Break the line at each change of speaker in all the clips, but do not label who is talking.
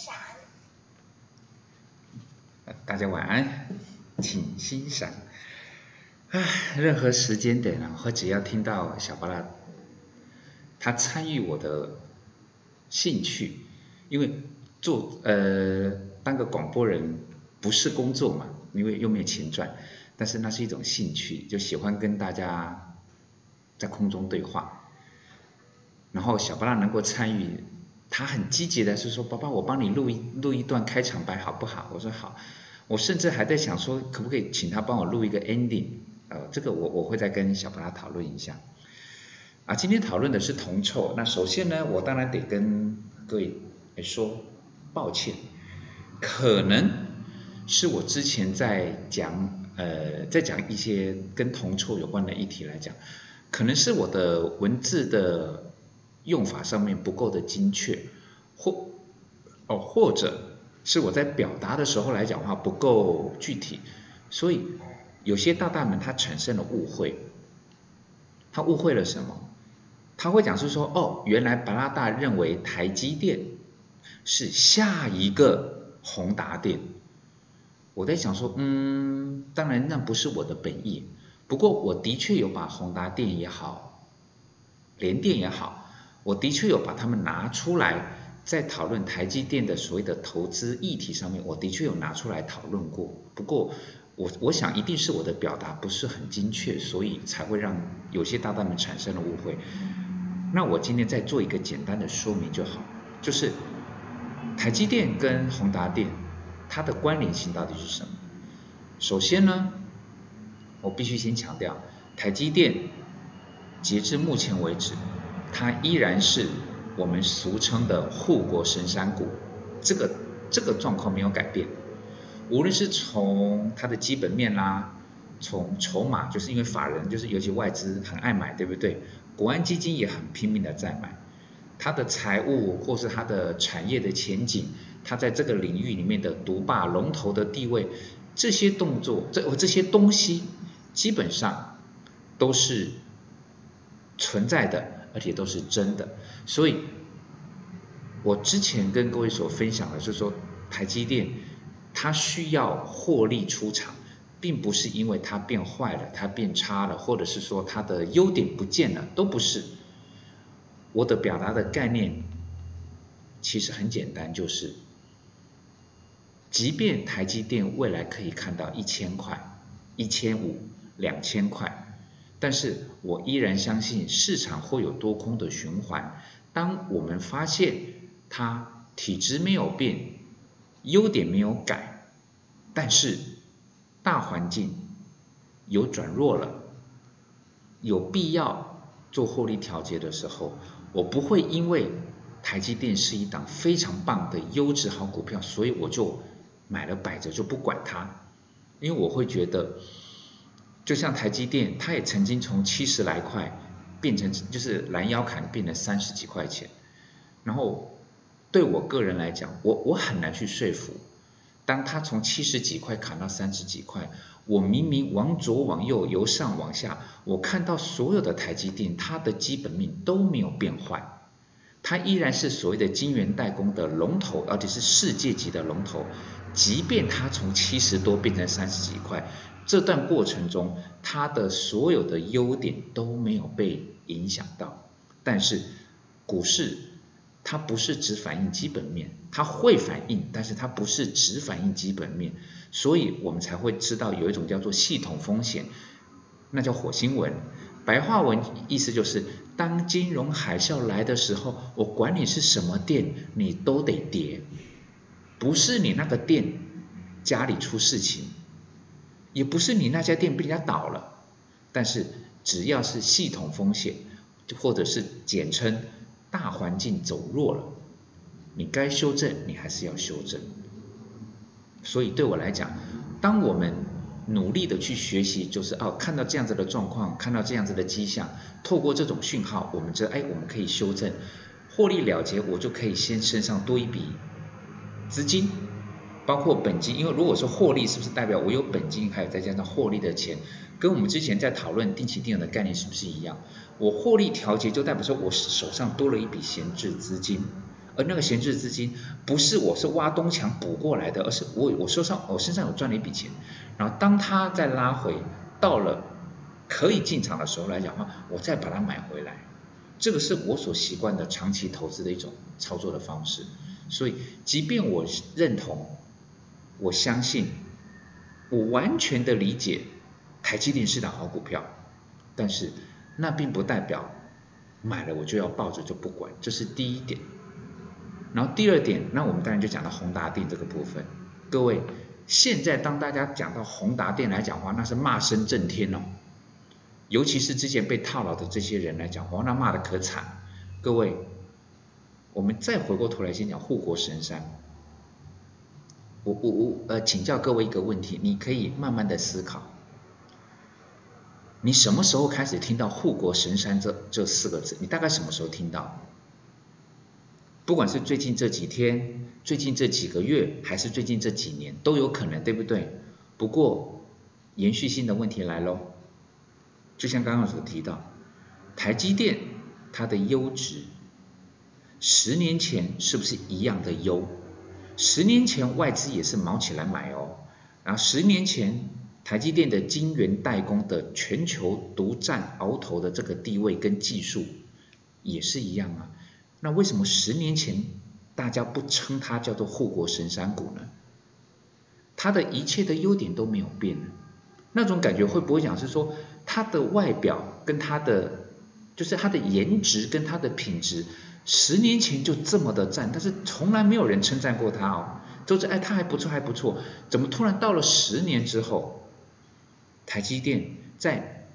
大家晚安，请欣赏。啊，任何时间点啊，或只要听到小巴拉，他参与我的兴趣，因为做呃当个广播人不是工作嘛，因为又没有钱赚，但是那是一种兴趣，就喜欢跟大家在空中对话。然后小巴拉能够参与，他很积极的是说：“爸爸，我帮你录一录一段开场白好不好？”我说：“好。”我甚至还在想说，可不可以请他帮我录一个 ending？呃，这个我我会再跟小巴拉讨论一下。啊，今天讨论的是铜臭。那首先呢，我当然得跟各位说抱歉，可能是我之前在讲呃，在讲一些跟铜臭有关的议题来讲，可能是我的文字的用法上面不够的精确，或哦或者。是我在表达的时候来讲话不够具体，所以有些大大们他产生了误会，他误会了什么？他会讲是说，哦，原来巴拉大认为台积电是下一个宏达电。我在想说，嗯，当然那不是我的本意，不过我的确有把宏达电也好，联电也好，我的确有把它们拿出来。在讨论台积电的所谓的投资议题上面，我的确有拿出来讨论过。不过，我我想一定是我的表达不是很精确，所以才会让有些大大们产生了误会。那我今天再做一个简单的说明就好，就是台积电跟宏达电它的关联性到底是什么？首先呢，我必须先强调，台积电截至目前为止，它依然是。我们俗称的护国神山股，这个这个状况没有改变。无论是从它的基本面啦，从筹码，就是因为法人就是尤其外资很爱买，对不对？国安基金也很拼命的在买。它的财务或是它的产业的前景，它在这个领域里面的独霸龙头的地位，这些动作，这这些东西基本上都是存在的。而且都是真的，所以，我之前跟各位所分享的是说，台积电它需要获利出场，并不是因为它变坏了、它变差了，或者是说它的优点不见了，都不是。我的表达的概念其实很简单，就是，即便台积电未来可以看到一千块、一千五、两千块。但是我依然相信市场会有多空的循环。当我们发现它体质没有变，优点没有改，但是大环境有转弱了，有必要做获利调节的时候，我不会因为台积电是一档非常棒的优质好股票，所以我就买了摆着就不管它，因为我会觉得。就像台积电，它也曾经从七十来块变成就是拦腰砍，变成三十几块钱。然后对我个人来讲，我我很难去说服，当它从七十几块砍到三十几块，我明明往左往右由上往下，我看到所有的台积电，它的基本面都没有变坏，它依然是所谓的晶圆代工的龙头，而且是世界级的龙头。即便它从七十多变成三十几块。这段过程中，它的所有的优点都没有被影响到。但是，股市它不是只反映基本面，它会反映，但是它不是只反映基本面。所以我们才会知道有一种叫做系统风险，那叫火星文。白话文意思就是，当金融海啸来的时候，我管你是什么店，你都得跌。不是你那个店家里出事情。也不是你那家店被人家倒了，但是只要是系统风险，或者是简称大环境走弱了，你该修正你还是要修正。所以对我来讲，当我们努力的去学习，就是哦看到这样子的状况，看到这样子的迹象，透过这种讯号，我们知哎我们可以修正，获利了结，我就可以先身上多一笔资金。包括本金，因为如果说获利，是不是代表我有本金，还有再加上获利的钱，跟我们之前在讨论定期定额的概念是不是一样？我获利调节就代表说我手上多了一笔闲置资金，而那个闲置资金不是我是挖东墙补过来的，而是我我手上我身上有赚了一笔钱，然后当它再拉回到了可以进场的时候来讲的话，我再把它买回来，这个是我所习惯的长期投资的一种操作的方式。所以，即便我认同，我相信，我完全的理解台积电是档好股票，但是那并不代表买了我就要抱着就不管，这是第一点。然后第二点，那我们当然就讲到宏达电这个部分。各位，现在当大家讲到宏达电来讲话，那是骂声震天哦。尤其是之前被套牢的这些人来讲，话，那骂的可惨。各位，我们再回过头来先讲护国神山。我我我呃，请教各位一个问题，你可以慢慢的思考。你什么时候开始听到护国神山这这四个字？你大概什么时候听到？不管是最近这几天、最近这几个月，还是最近这几年，都有可能，对不对？不过延续性的问题来喽，就像刚刚所提到，台积电它的优质，十年前是不是一样的优？十年前外资也是毛起来买哦，然后十年前台积电的晶圆代工的全球独占鳌头的这个地位跟技术也是一样啊。那为什么十年前大家不称它叫做护国神山股呢？它的一切的优点都没有变，那种感觉会不会讲是说它的外表跟它的就是它的颜值跟它的品质，十年前就这么的赞，但是从来没有人称赞过他哦，都是哎他还不错还不错，怎么突然到了十年之后，台积电在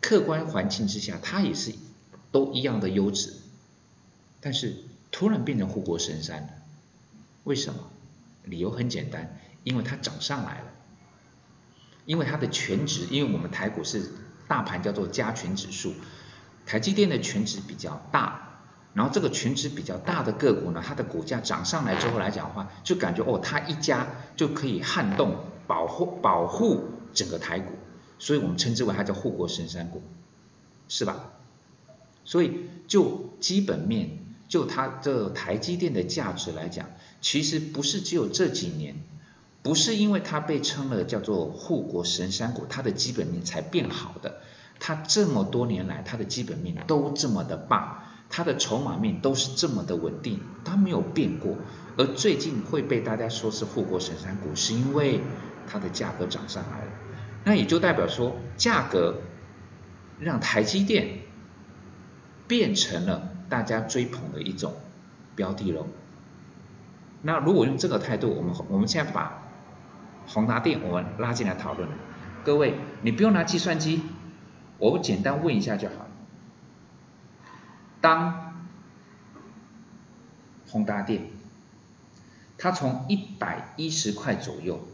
客观环境之下，它也是都一样的优质。但是突然变成护国神山了，为什么？理由很简单，因为它涨上来了，因为它的全值，因为我们台股是大盘叫做加权指数，台积电的全值比较大，然后这个全值比较大的个股呢，它的股价涨上来之后来讲的话，就感觉哦，它一家就可以撼动、保护、保护整个台股，所以我们称之为它叫护国神山股，是吧？所以就基本面。就它这台积电的价值来讲，其实不是只有这几年，不是因为它被称了叫做护国神山股，它的基本面才变好的。它这么多年来，它的基本面都这么的棒，它的筹码面都是这么的稳定，它没有变过。而最近会被大家说是护国神山股，是因为它的价格涨上来了。那也就代表说，价格让台积电变成了。大家追捧的一种标的喽。那如果用这个态度，我们我们现在把宏达电我们拉进来讨论。各位，你不用拿计算机，我简单问一下就好。当宏达电它从一百一十块左右，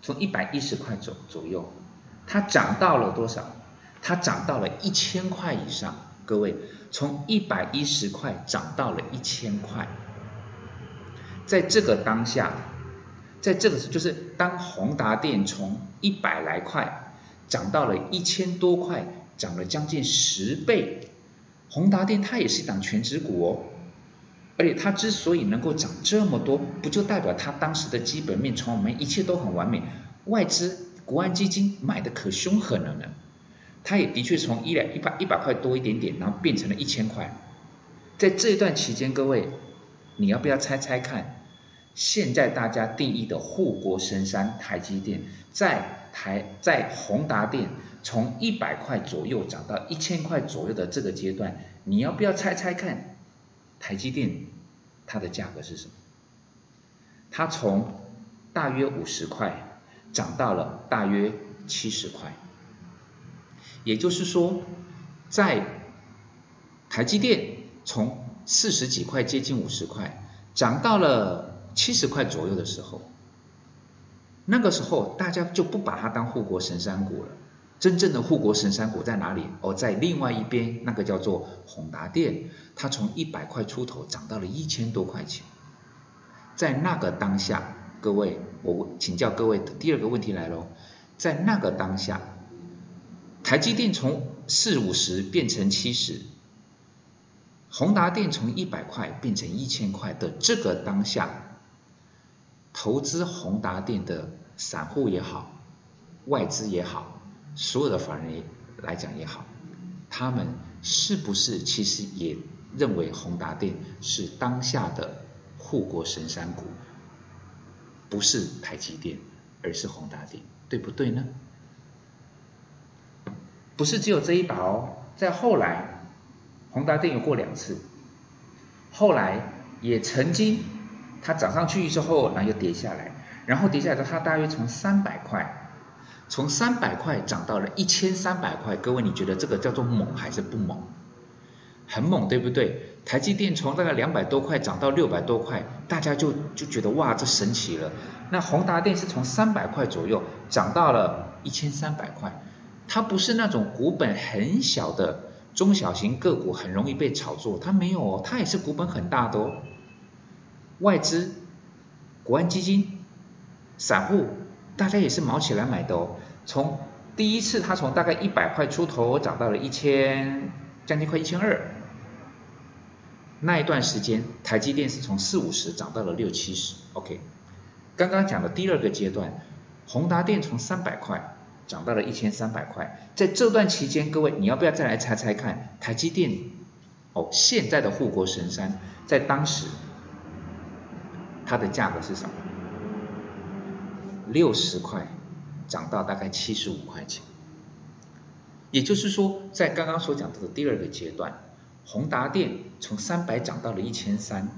从一百一十块左左右，它涨到了多少？它涨到了一千块以上。各位，从一百一十块涨到了一千块，在这个当下，在这个就是当宏达电从一百来块涨到了一千多块，涨了将近十倍。宏达电它也是一档全职股哦，而且它之所以能够涨这么多，不就代表它当时的基本面从我们一切都很完美，外资国安基金买的可凶狠了呢？它也的确从一两一百一百块多一点点，然后变成了一千块。在这一段期间，各位，你要不要猜猜看？现在大家定义的护国神山台积电，在台在宏达电从一百块左右涨到一千块左右的这个阶段，你要不要猜猜看？台积电它的价格是什么？它从大约五十块涨到了大约七十块。也就是说，在台积电从四十几块接近五十块，涨到了七十块左右的时候，那个时候大家就不把它当护国神山股了。真正的护国神山股在哪里？哦，在另外一边，那个叫做宏达电，它从一百块出头涨到了一千多块钱。在那个当下，各位，我请教各位第二个问题来喽，在那个当下。台积电从四五十变成七十，宏达电从一百块变成一千块的这个当下，投资宏达电的散户也好，外资也好，所有的法人来讲也好，他们是不是其实也认为宏达电是当下的护国神山股，不是台积电，而是宏达电，对不对呢？不是只有这一把哦，在后来，宏达电有过两次，后来也曾经它涨上去之后，然后又跌下来，然后跌下来的它大约从三百块，从三百块涨到了一千三百块。各位，你觉得这个叫做猛还是不猛？很猛，对不对？台积电从大概两百多块涨到六百多块，大家就就觉得哇，这神奇了。那宏达电是从三百块左右涨到了一千三百块。它不是那种股本很小的中小型个股，很容易被炒作。它没有哦，它也是股本很大的哦。外资、国安基金、散户，大家也是毛起来买的哦。从第一次它从大概一百块出头涨到了一千，将近快一千二。那一段时间，台积电是从四五十涨到了六七十。OK，刚刚讲的第二个阶段，宏达电从三百块。涨到了一千三百块，在这段期间，各位你要不要再来猜猜看，台积电哦，现在的护国神山，在当时它的价格是什么？六十块涨到大概七十五块钱，也就是说，在刚刚所讲到的第二个阶段，宏达电从三百涨到了一千三，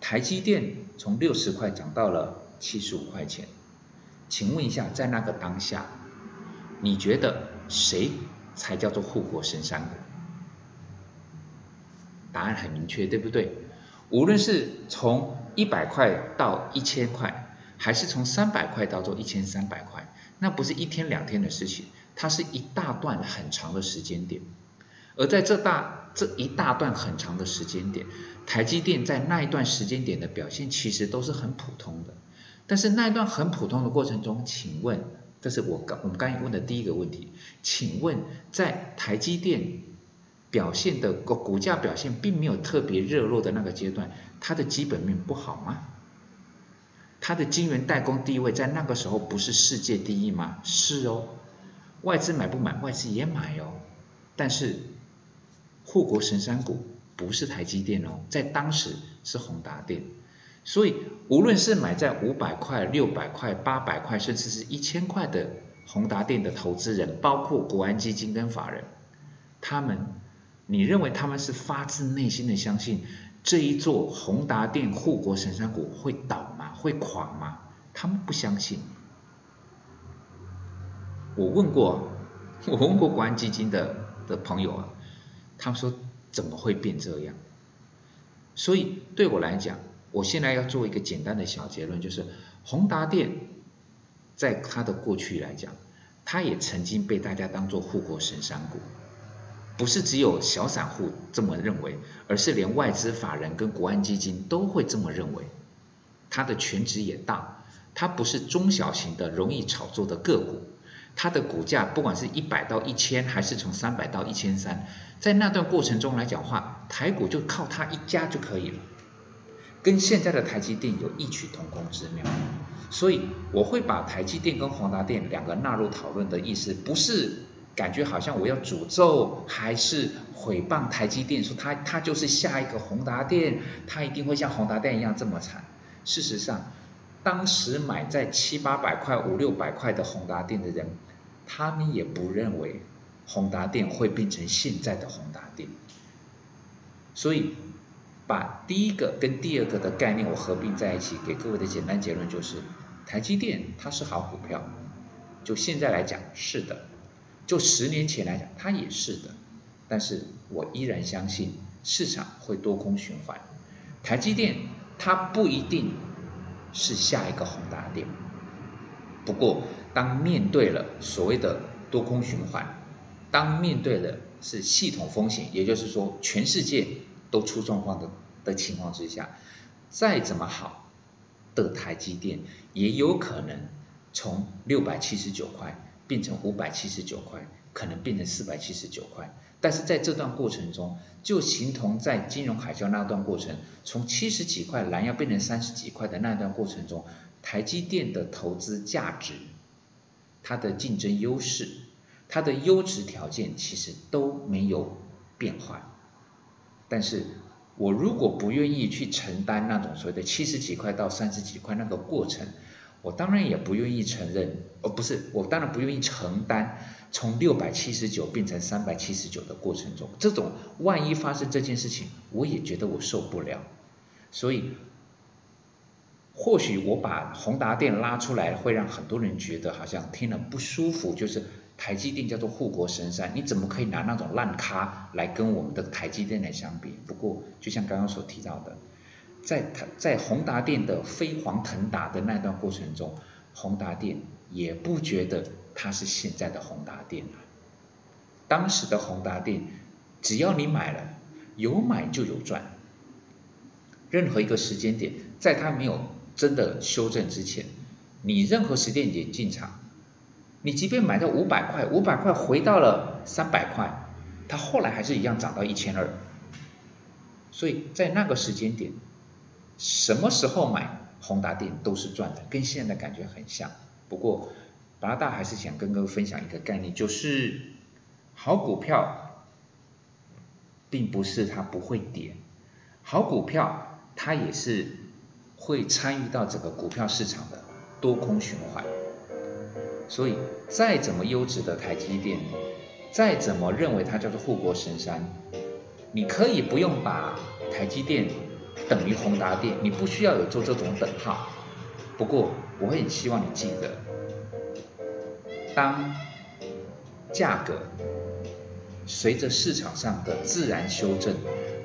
台积电从六十块涨到了七十五块钱，请问一下，在那个当下？你觉得谁才叫做护国神山股？答案很明确，对不对？无论是从一百块到一千块，还是从三百块到做一千三百块，那不是一天两天的事情，它是一大段很长的时间点。而在这大这一大段很长的时间点，台积电在那一段时间点的表现其实都是很普通的。但是那一段很普通的过程中，请问？这是我刚我们刚才问的第一个问题，请问在台积电表现的股股价表现并没有特别热络的那个阶段，它的基本面不好吗？它的晶圆代工地位在那个时候不是世界第一吗？是哦，外资买不买？外资也买哦，但是护国神山股不是台积电哦，在当时是宏达电。所以，无论是买在五百块、六百块、八百块，甚至是一千块的宏达电的投资人，包括国安基金跟法人，他们，你认为他们是发自内心的相信这一座宏达电护国神山股会倒吗？会垮吗？他们不相信。我问过，我问过国安基金的的朋友啊，他们说怎么会变这样？所以对我来讲。我现在要做一个简单的小结论，就是宏达电在它的过去来讲，它也曾经被大家当做护国神山股，不是只有小散户这么认为，而是连外资法人跟国安基金都会这么认为。它的权值也大，它不是中小型的容易炒作的个股，它的股价不管是一百到一千，还是从三百到一千三，在那段过程中来讲话，台股就靠它一家就可以了。跟现在的台积电有异曲同工之妙，所以我会把台积电跟宏达电两个纳入讨论的意思，不是感觉好像我要诅咒还是毁谤台积电，说它它就是下一个宏达电，它一定会像宏达电一样这么惨。事实上，当时买在七八百块、五六百块的宏达电的人，他们也不认为宏达电会变成现在的宏达电，所以。把第一个跟第二个的概念我合并在一起，给各位的简单结论就是，台积电它是好股票，就现在来讲是的，就十年前来讲它也是的，但是我依然相信市场会多空循环，台积电它不一定是下一个宏达电，不过当面对了所谓的多空循环，当面对的是系统风险，也就是说全世界。都出状况的的情况之下，再怎么好的台积电，也有可能从六百七十九块变成五百七十九块，可能变成四百七十九块。但是在这段过程中，就形同在金融海啸那段过程，从七十几块蓝要变成三十几块的那段过程中，台积电的投资价值、它的竞争优势、它的优质条件其实都没有变化。但是我如果不愿意去承担那种所谓的七十几块到三十几块那个过程，我当然也不愿意承认，哦，不是，我当然不愿意承担从六百七十九变成三百七十九的过程中，这种万一发生这件事情，我也觉得我受不了。所以，或许我把宏达电拉出来，会让很多人觉得好像听了不舒服，就是台积电叫做护国神山，你怎么可以拿那种烂咖来跟我们的台积电来相比？不过，就像刚刚所提到的。在他在宏达电的飞黄腾达的那段过程中，宏达电也不觉得它是现在的宏达电了。当时的宏达电，只要你买了，有买就有赚。任何一个时间点，在它没有真的修正之前，你任何时间点进场，你即便买到五百块，五百块回到了三百块，它后来还是一样涨到一千二。所以在那个时间点。什么时候买宏达电都是赚的，跟现在的感觉很像。不过，八大还是想跟各位分享一个概念，就是好股票，并不是它不会跌，好股票它也是会参与到整个股票市场的多空循环。所以，再怎么优质的台积电，再怎么认为它叫做护国神山，你可以不用把台积电。等于宏达电，你不需要有做这种等号。不过，我很希望你记得，当价格随着市场上的自然修正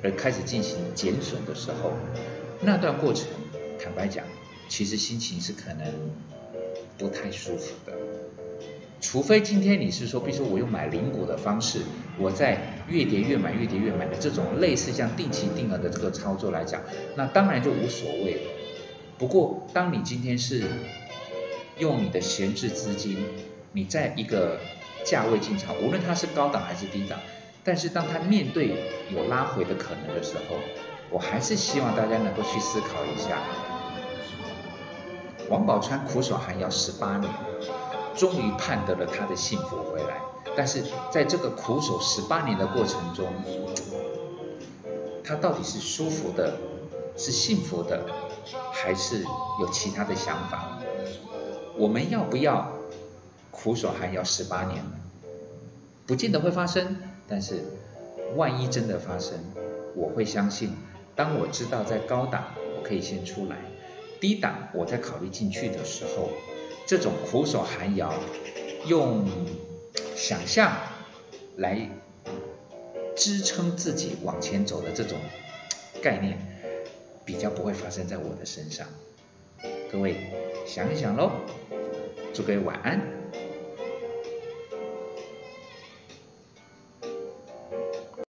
而开始进行减损的时候，那段过程，坦白讲，其实心情是可能不太舒服的。除非今天你是说，比如说我用买零股的方式，我在越跌越买、越跌越买的这种类似像定期定额的这个操作来讲，那当然就无所谓了。不过，当你今天是用你的闲置资金，你在一个价位进场，无论它是高档还是低档，但是当它面对有拉回的可能的时候，我还是希望大家能够去思考一下。王宝钏苦守寒窑十八年。终于盼得了他的幸福回来，但是在这个苦守十八年的过程中，他到底是舒服的，是幸福的，还是有其他的想法？我们要不要苦守寒窑十八年呢？不见得会发生，但是万一真的发生，我会相信，当我知道在高档我可以先出来，低档我再考虑进去的时候。这种苦守寒窑，用想象来支撑自己往前走的这种概念，比较不会发生在我的身上。各位想一想喽，祝各位晚安。